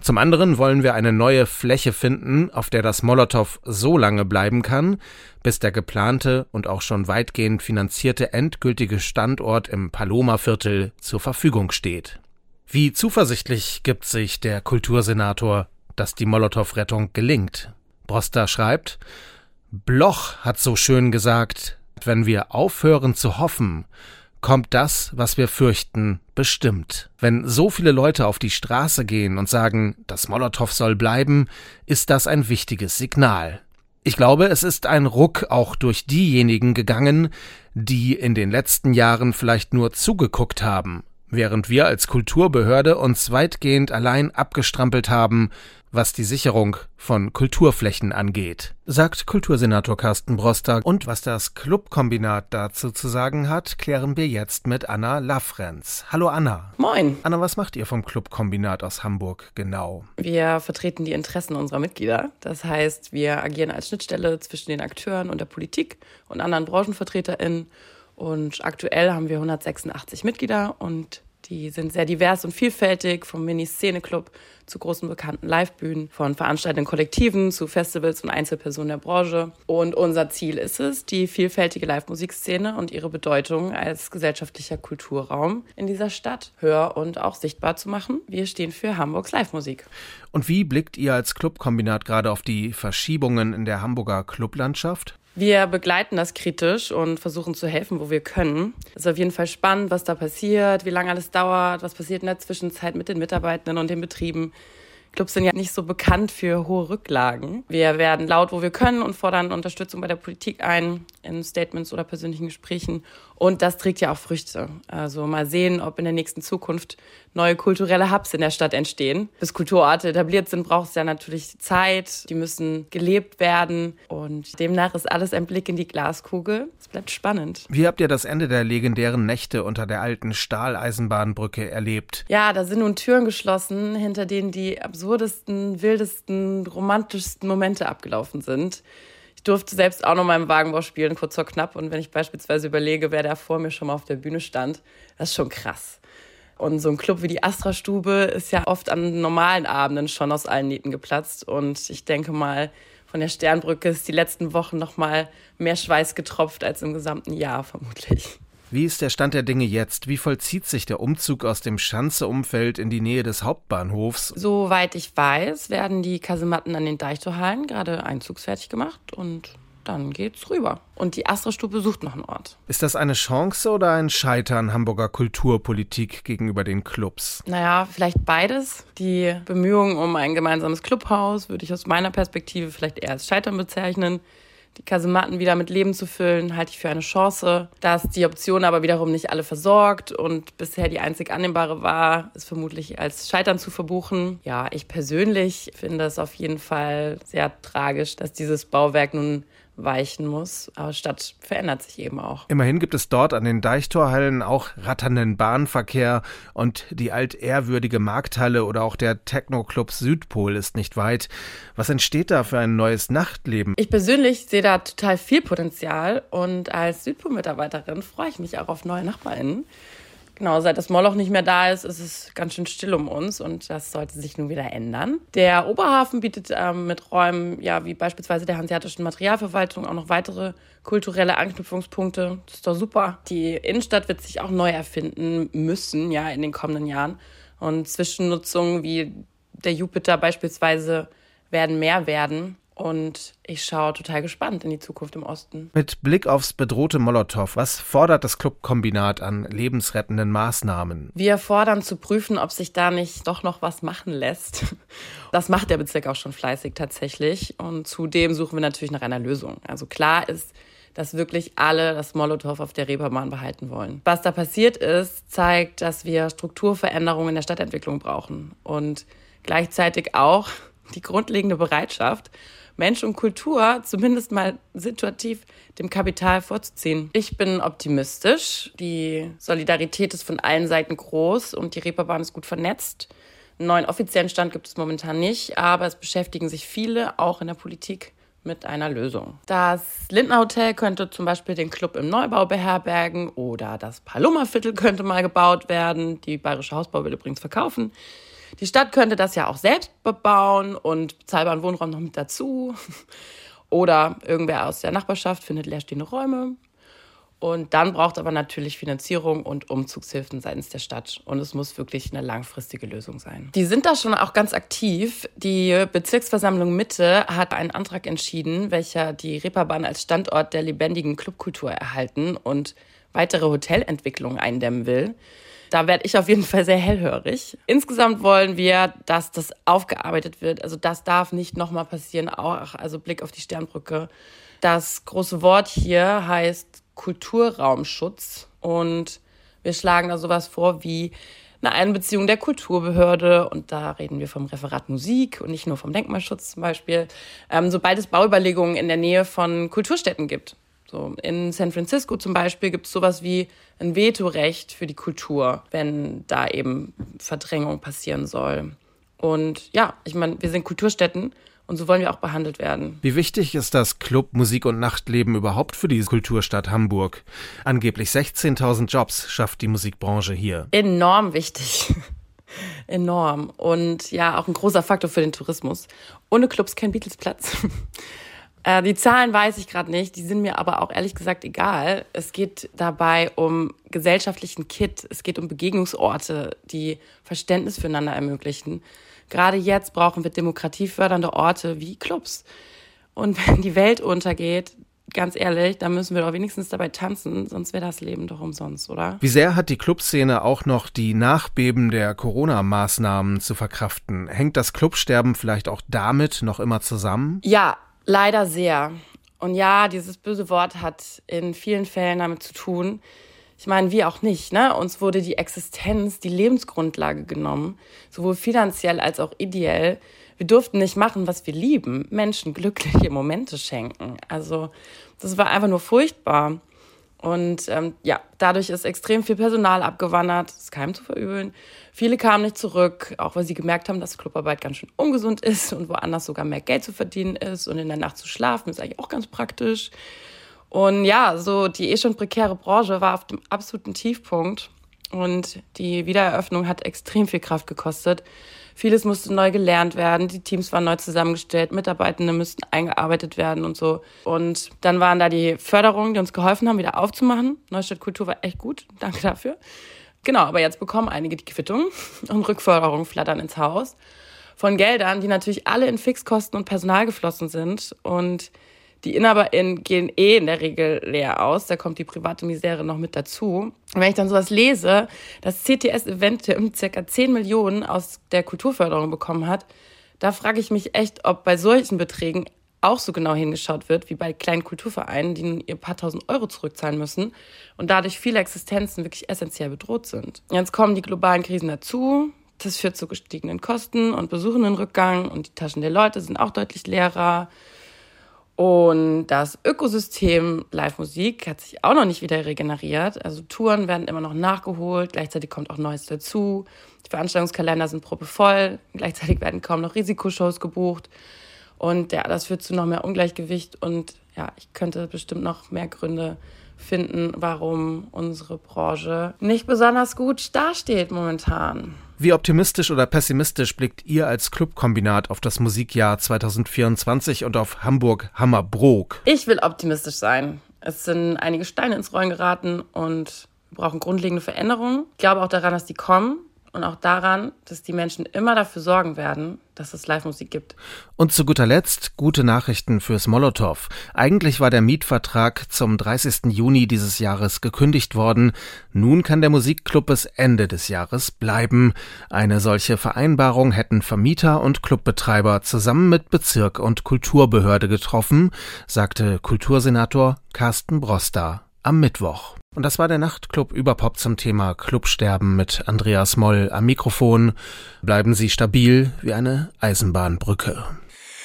Zum anderen wollen wir eine neue Fläche finden, auf der das Molotow so lange bleiben kann, bis der geplante und auch schon weitgehend finanzierte endgültige Standort im Paloma-Viertel zur Verfügung steht. Wie zuversichtlich gibt sich der Kultursenator, dass die Molotow-Rettung gelingt? Broster schreibt, Bloch hat so schön gesagt, wenn wir aufhören zu hoffen, kommt das, was wir fürchten, bestimmt. Wenn so viele Leute auf die Straße gehen und sagen, das Molotow soll bleiben, ist das ein wichtiges Signal. Ich glaube, es ist ein Ruck auch durch diejenigen gegangen, die in den letzten Jahren vielleicht nur zugeguckt haben. während wir als Kulturbehörde uns weitgehend allein abgestrampelt haben, was die Sicherung von Kulturflächen angeht, sagt Kultursenator Carsten Broster. Und was das Clubkombinat dazu zu sagen hat, klären wir jetzt mit Anna Lafrenz. Hallo Anna. Moin. Anna, was macht ihr vom Clubkombinat aus Hamburg genau? Wir vertreten die Interessen unserer Mitglieder. Das heißt, wir agieren als Schnittstelle zwischen den Akteuren und der Politik und anderen BranchenvertreterInnen. Und aktuell haben wir 186 Mitglieder und die sind sehr divers und vielfältig, vom Mini-Szene-Club zu großen bekannten Livebühnen, von veranstaltenden Kollektiven zu Festivals und Einzelpersonen der Branche. Und unser Ziel ist es, die vielfältige Live-Musikszene und ihre Bedeutung als gesellschaftlicher Kulturraum in dieser Stadt hör- und auch sichtbar zu machen. Wir stehen für Hamburgs Live-Musik. Und wie blickt ihr als Clubkombinat gerade auf die Verschiebungen in der Hamburger Clublandschaft? Wir begleiten das kritisch und versuchen zu helfen, wo wir können. Es ist auf jeden Fall spannend, was da passiert, wie lange alles dauert, was passiert in der Zwischenzeit mit den Mitarbeitenden und den Betrieben. Clubs sind ja nicht so bekannt für hohe Rücklagen. Wir werden laut, wo wir können und fordern Unterstützung bei der Politik ein, in Statements oder persönlichen Gesprächen. Und das trägt ja auch Früchte. Also mal sehen, ob in der nächsten Zukunft neue kulturelle Hubs in der Stadt entstehen. Bis Kulturorte etabliert sind, braucht es ja natürlich Zeit. Die müssen gelebt werden. Und demnach ist alles ein Blick in die Glaskugel. Es bleibt spannend. Wie habt ihr das Ende der legendären Nächte unter der alten Stahleisenbahnbrücke erlebt? Ja, da sind nun Türen geschlossen, hinter denen die absurdesten, wildesten, romantischsten Momente abgelaufen sind. Ich durfte selbst auch noch mal im Wagenbau spielen, kurz vor knapp. Und wenn ich beispielsweise überlege, wer da vor mir schon mal auf der Bühne stand, das ist schon krass. Und so ein Club wie die Astra-Stube ist ja oft an normalen Abenden schon aus allen Nähten geplatzt. Und ich denke mal, von der Sternbrücke ist die letzten Wochen noch mal mehr Schweiß getropft als im gesamten Jahr vermutlich. Wie ist der Stand der Dinge jetzt? Wie vollzieht sich der Umzug aus dem Schanze-Umfeld in die Nähe des Hauptbahnhofs? Soweit ich weiß, werden die Kasematten an den Deichtorhallen gerade einzugsfertig gemacht und dann geht's rüber. Und die Astra-Stube sucht noch einen Ort. Ist das eine Chance oder ein Scheitern Hamburger Kulturpolitik gegenüber den Clubs? Naja, vielleicht beides. Die Bemühungen um ein gemeinsames Clubhaus würde ich aus meiner Perspektive vielleicht eher als Scheitern bezeichnen. Die Kasematten wieder mit Leben zu füllen, halte ich für eine Chance. Dass die Option aber wiederum nicht alle versorgt und bisher die einzig annehmbare war, ist vermutlich als Scheitern zu verbuchen. Ja, ich persönlich finde es auf jeden Fall sehr tragisch, dass dieses Bauwerk nun weichen muss. Aber Stadt verändert sich eben auch. Immerhin gibt es dort an den Deichtorhallen auch ratternden Bahnverkehr und die altehrwürdige Markthalle oder auch der Techno-Club Südpol ist nicht weit. Was entsteht da für ein neues Nachtleben? Ich persönlich sehe da total viel Potenzial und als Südpol-Mitarbeiterin freue ich mich auch auf neue NachbarInnen. Genau, seit das Moloch nicht mehr da ist, ist es ganz schön still um uns und das sollte sich nun wieder ändern. Der Oberhafen bietet ähm, mit Räumen, ja, wie beispielsweise der Hanseatischen Materialverwaltung, auch noch weitere kulturelle Anknüpfungspunkte. Das ist doch super. Die Innenstadt wird sich auch neu erfinden müssen, ja, in den kommenden Jahren. Und Zwischennutzungen wie der Jupiter beispielsweise werden mehr werden. Und ich schaue total gespannt in die Zukunft im Osten. Mit Blick aufs bedrohte Molotow, was fordert das Clubkombinat an lebensrettenden Maßnahmen? Wir fordern zu prüfen, ob sich da nicht doch noch was machen lässt. Das macht der Bezirk auch schon fleißig tatsächlich. Und zudem suchen wir natürlich nach einer Lösung. Also klar ist, dass wirklich alle das Molotow auf der Reeperbahn behalten wollen. Was da passiert ist, zeigt, dass wir Strukturveränderungen in der Stadtentwicklung brauchen und gleichzeitig auch die grundlegende Bereitschaft, Mensch und Kultur zumindest mal situativ dem Kapital vorzuziehen. Ich bin optimistisch. Die Solidarität ist von allen Seiten groß und die Reeperbahn ist gut vernetzt. Einen neuen offiziellen Stand gibt es momentan nicht, aber es beschäftigen sich viele, auch in der Politik, mit einer Lösung. Das Lindner Hotel könnte zum Beispiel den Club im Neubau beherbergen oder das Paloma-Viertel könnte mal gebaut werden. Die Bayerische Hausbau will übrigens verkaufen. Die Stadt könnte das ja auch selbst bebauen und bezahlbaren Wohnraum noch mit dazu. (laughs) Oder irgendwer aus der Nachbarschaft findet leerstehende Räume. Und dann braucht aber natürlich Finanzierung und Umzugshilfen seitens der Stadt. Und es muss wirklich eine langfristige Lösung sein. Die sind da schon auch ganz aktiv. Die Bezirksversammlung Mitte hat einen Antrag entschieden, welcher die Reeperbahn als Standort der lebendigen Clubkultur erhalten und weitere Hotelentwicklungen eindämmen will. Da werde ich auf jeden Fall sehr hellhörig. Insgesamt wollen wir, dass das aufgearbeitet wird. Also das darf nicht nochmal passieren. Auch, also Blick auf die Sternbrücke. Das große Wort hier heißt Kulturraumschutz. Und Wir schlagen da sowas vor wie eine Einbeziehung der Kulturbehörde und da reden wir vom Referat Musik und nicht nur vom Denkmalschutz zum Beispiel, ähm, sobald es Bauüberlegungen in der Nähe von Kulturstätten gibt. So in San Francisco zum Beispiel gibt es sowas wie ein Vetorecht für die Kultur, wenn da eben Verdrängung passieren soll. Und ja, ich meine, wir sind Kulturstätten und so wollen wir auch behandelt werden. Wie wichtig ist das Club, Musik und Nachtleben überhaupt für die Kulturstadt Hamburg? Angeblich 16.000 Jobs schafft die Musikbranche hier. Enorm wichtig. (laughs) Enorm. Und ja, auch ein großer Faktor für den Tourismus. Ohne Clubs kein Beatles-Platz. (laughs) Äh, die Zahlen weiß ich gerade nicht, die sind mir aber auch ehrlich gesagt egal. Es geht dabei um gesellschaftlichen Kit, es geht um Begegnungsorte, die Verständnis füreinander ermöglichen. Gerade jetzt brauchen wir demokratiefördernde Orte wie Clubs. Und (laughs) wenn die Welt untergeht, ganz ehrlich, dann müssen wir doch wenigstens dabei tanzen, sonst wäre das Leben doch umsonst, oder? Wie sehr hat die Clubszene auch noch die Nachbeben der Corona-Maßnahmen zu verkraften? Hängt das Clubsterben vielleicht auch damit noch immer zusammen? Ja, leider sehr. Und ja, dieses böse Wort hat in vielen Fällen damit zu tun, ich meine, wir auch nicht. Ne? Uns wurde die Existenz, die Lebensgrundlage genommen, sowohl finanziell als auch ideell. Wir durften nicht machen, was wir lieben, Menschen glückliche Momente schenken. Also das war einfach nur furchtbar. Und ähm, ja, dadurch ist extrem viel Personal abgewandert, ist keinem zu verübeln. Viele kamen nicht zurück, auch weil sie gemerkt haben, dass Clubarbeit ganz schön ungesund ist und woanders sogar mehr Geld zu verdienen ist. Und in der Nacht zu schlafen ist eigentlich auch ganz praktisch. Und ja, so die eh schon prekäre Branche war auf dem absoluten Tiefpunkt. Und die Wiedereröffnung hat extrem viel Kraft gekostet. Vieles musste neu gelernt werden, die Teams waren neu zusammengestellt, Mitarbeitende müssten eingearbeitet werden und so. Und dann waren da die Förderungen, die uns geholfen haben, wieder aufzumachen. Neustadt Kultur war echt gut, (laughs) danke dafür. Genau, aber jetzt bekommen einige die Quittung (laughs) und Rückförderungen flattern ins Haus von Geldern, die natürlich alle in Fixkosten und Personal geflossen sind. Und die InhaberInnen gehen eh in der Regel leer aus. Da kommt die private Misere noch mit dazu. Und wenn ich dann sowas lese, dass CTS Eventim circa 10 Millionen aus der Kulturförderung bekommen hat, da frage ich mich echt, ob bei solchen Beträgen auch so genau hingeschaut wird wie bei kleinen Kulturvereinen, die nun ihr paar tausend Euro zurückzahlen müssen und dadurch viele Existenzen wirklich essentiell bedroht sind. Jetzt kommen die globalen Krisen dazu. Das führt zu gestiegenen Kosten und Besuchendenrückgang und die Taschen der Leute sind auch deutlich leerer. Und das Ökosystem Live-Musik hat sich auch noch nicht wieder regeneriert. Also Touren werden immer noch nachgeholt, gleichzeitig kommt auch Neues dazu. Die Veranstaltungskalender sind proppevoll, gleichzeitig werden kaum noch Risikoshows gebucht. Und ja, das führt zu noch mehr Ungleichgewicht und ja, ich könnte bestimmt noch mehr Gründe finden, warum unsere Branche nicht besonders gut dasteht momentan. Wie optimistisch oder pessimistisch blickt ihr als Clubkombinat auf das Musikjahr 2024 und auf Hamburg Hammerbrook? Ich will optimistisch sein. Es sind einige Steine ins Rollen geraten und wir brauchen grundlegende Veränderungen. Ich glaube auch daran, dass die kommen und auch daran, dass die Menschen immer dafür sorgen werden, dass es Live-Musik gibt. Und zu guter Letzt gute Nachrichten fürs Molotow. Eigentlich war der Mietvertrag zum 30. Juni dieses Jahres gekündigt worden. Nun kann der Musikclub bis Ende des Jahres bleiben. Eine solche Vereinbarung hätten Vermieter und Clubbetreiber zusammen mit Bezirk und Kulturbehörde getroffen, sagte Kultursenator Carsten Broster am Mittwoch. Und das war der Nachtclub Überpop zum Thema Clubsterben mit Andreas Moll am Mikrofon. Bleiben Sie stabil wie eine Eisenbahnbrücke.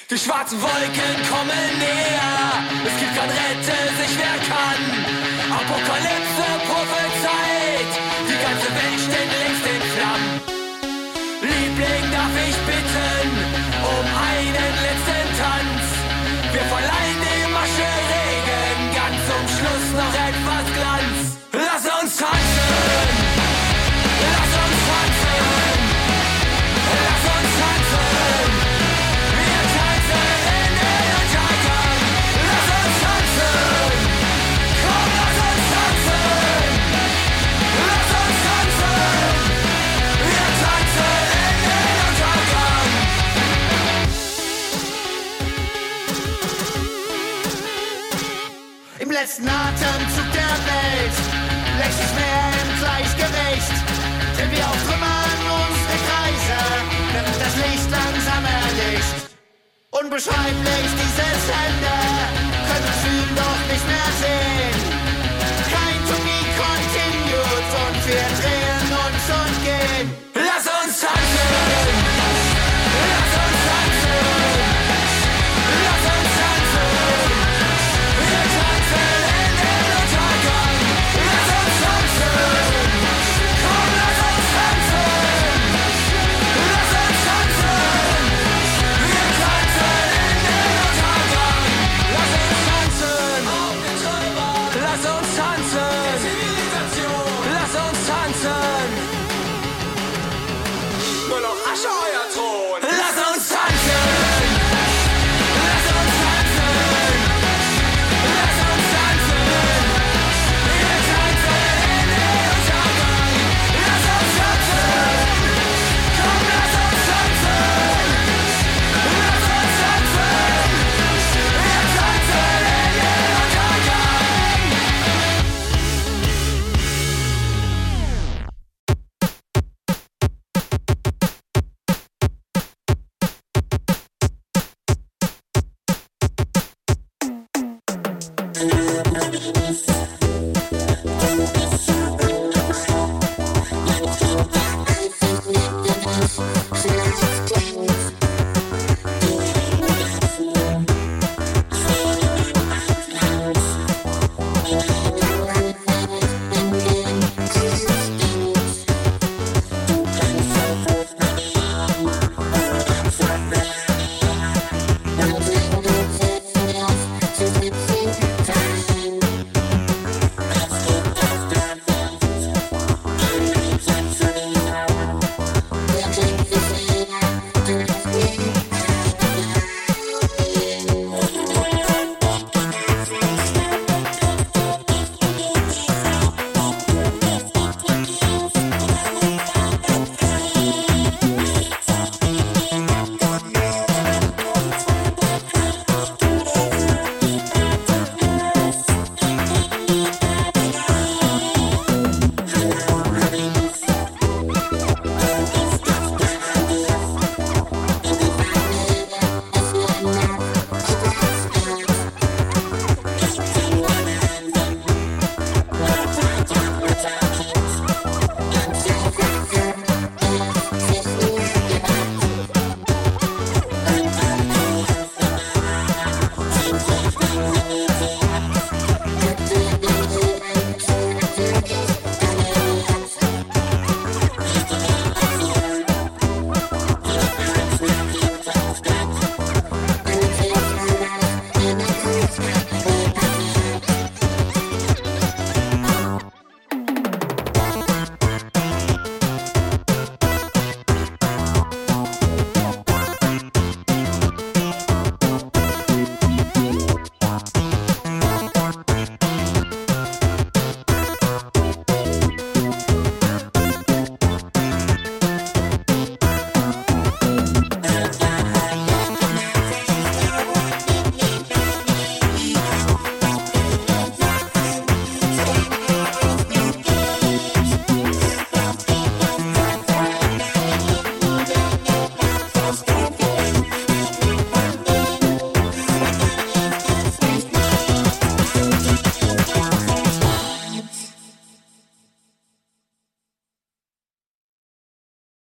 Die schwarzen Wolken kommen näher. Es gibt kein Rette, sich wer kann. letzten Atemzug der Welt. Lächelt mehr im Gleichgewicht, denn wir auch auftrümmern unsere Kreise, wenn das Licht langsam erlischt. Unbeschreiblich dieses Ende, können uns fühlen, doch nicht mehr sehen. Kein To Be Continued und wir drehen uns und gehen. Lass uns tanzen!